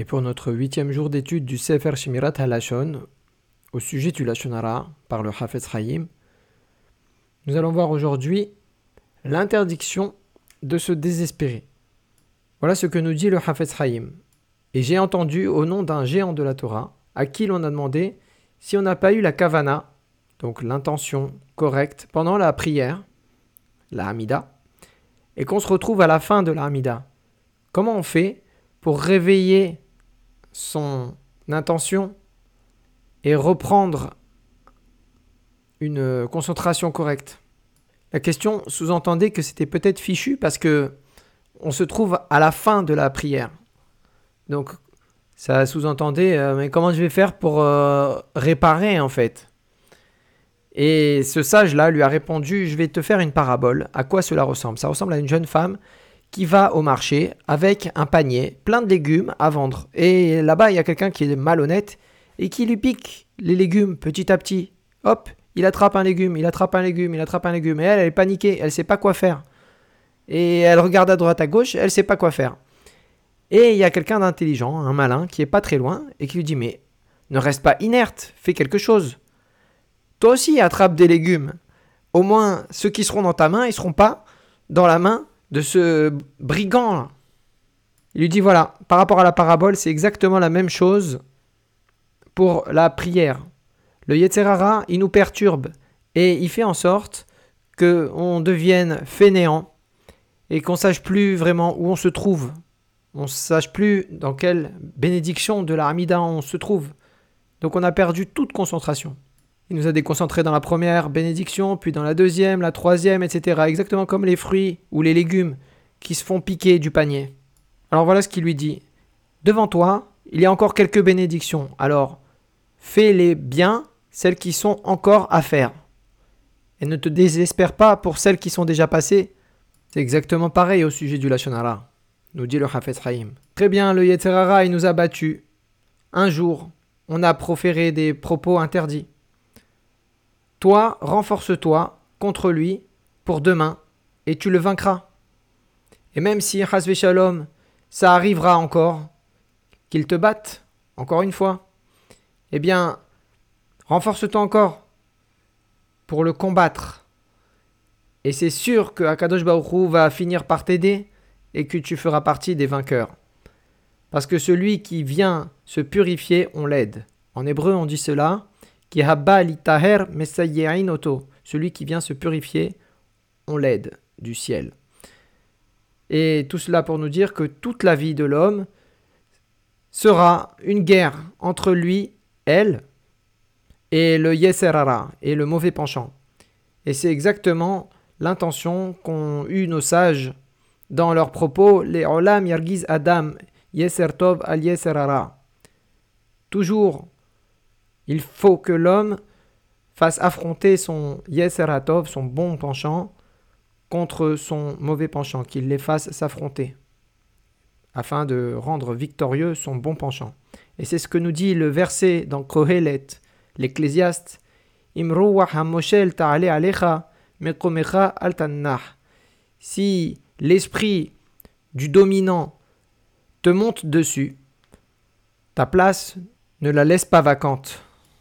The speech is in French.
Et pour notre huitième jour d'étude du Sefer Shemirat Halashon, au sujet du Lashonara par le Hafez Chaim, nous allons voir aujourd'hui l'interdiction de se désespérer. Voilà ce que nous dit le Hafez Chaim. Et j'ai entendu au nom d'un géant de la Torah, à qui l'on a demandé si on n'a pas eu la kavana, donc l'intention correcte, pendant la prière, la Hamida, et qu'on se retrouve à la fin de la Hamida. Comment on fait pour réveiller son intention et reprendre une concentration correcte. La question sous-entendait que c'était peut-être fichu parce que on se trouve à la fin de la prière. Donc ça sous-entendait euh, mais comment je vais faire pour euh, réparer en fait? Et ce sage-là lui a répondu je vais te faire une parabole. À quoi cela ressemble? Ça ressemble à une jeune femme qui va au marché avec un panier plein de légumes à vendre. Et là-bas, il y a quelqu'un qui est malhonnête et qui lui pique les légumes petit à petit. Hop, il attrape un légume, il attrape un légume, il attrape un légume. Et elle, elle est paniquée, elle ne sait pas quoi faire. Et elle regarde à droite, à gauche, elle ne sait pas quoi faire. Et il y a quelqu'un d'intelligent, un malin, qui est pas très loin et qui lui dit Mais ne reste pas inerte, fais quelque chose. Toi aussi, attrape des légumes. Au moins, ceux qui seront dans ta main, ils seront pas dans la main de ce brigand. Il lui dit voilà, par rapport à la parabole, c'est exactement la même chose pour la prière. Le Yetzerara, il nous perturbe et il fait en sorte qu'on devienne fainéant et qu'on sache plus vraiment où on se trouve. On ne sache plus dans quelle bénédiction de la Hamida on se trouve. Donc on a perdu toute concentration. Il nous a déconcentrés dans la première bénédiction, puis dans la deuxième, la troisième, etc. Exactement comme les fruits ou les légumes qui se font piquer du panier. Alors voilà ce qu'il lui dit. Devant toi, il y a encore quelques bénédictions. Alors, fais-les bien, celles qui sont encore à faire. Et ne te désespère pas pour celles qui sont déjà passées. C'est exactement pareil au sujet du Lachonara, nous dit le Hafez Haïm. Très bien, le Yetzerara, il nous a battus. Un jour, on a proféré des propos interdits. Toi, renforce-toi contre lui pour demain, et tu le vaincras. Et même si, Hasve Shalom, ça arrivera encore, qu'il te batte, encore une fois, eh bien, renforce-toi encore pour le combattre. Et c'est sûr que Akadosh Baruch va finir par t'aider et que tu feras partie des vainqueurs. Parce que celui qui vient se purifier, on l'aide. En hébreu, on dit cela qui celui qui vient se purifier, on l'aide du ciel. Et tout cela pour nous dire que toute la vie de l'homme sera une guerre entre lui, elle, et le Yeserara, et le mauvais penchant. Et c'est exactement l'intention qu'ont eu nos sages dans leurs propos, les Olam Yargiz Adam, Yeser Tov al Yeserara. Toujours il faut que l'homme fasse affronter son Yeseratov, son bon penchant, contre son mauvais penchant, qu'il les fasse s'affronter, afin de rendre victorieux son bon penchant. Et c'est ce que nous dit le verset dans Kohelet, l'Ecclésiaste, Si l'esprit du dominant te monte dessus, ta place ne la laisse pas vacante.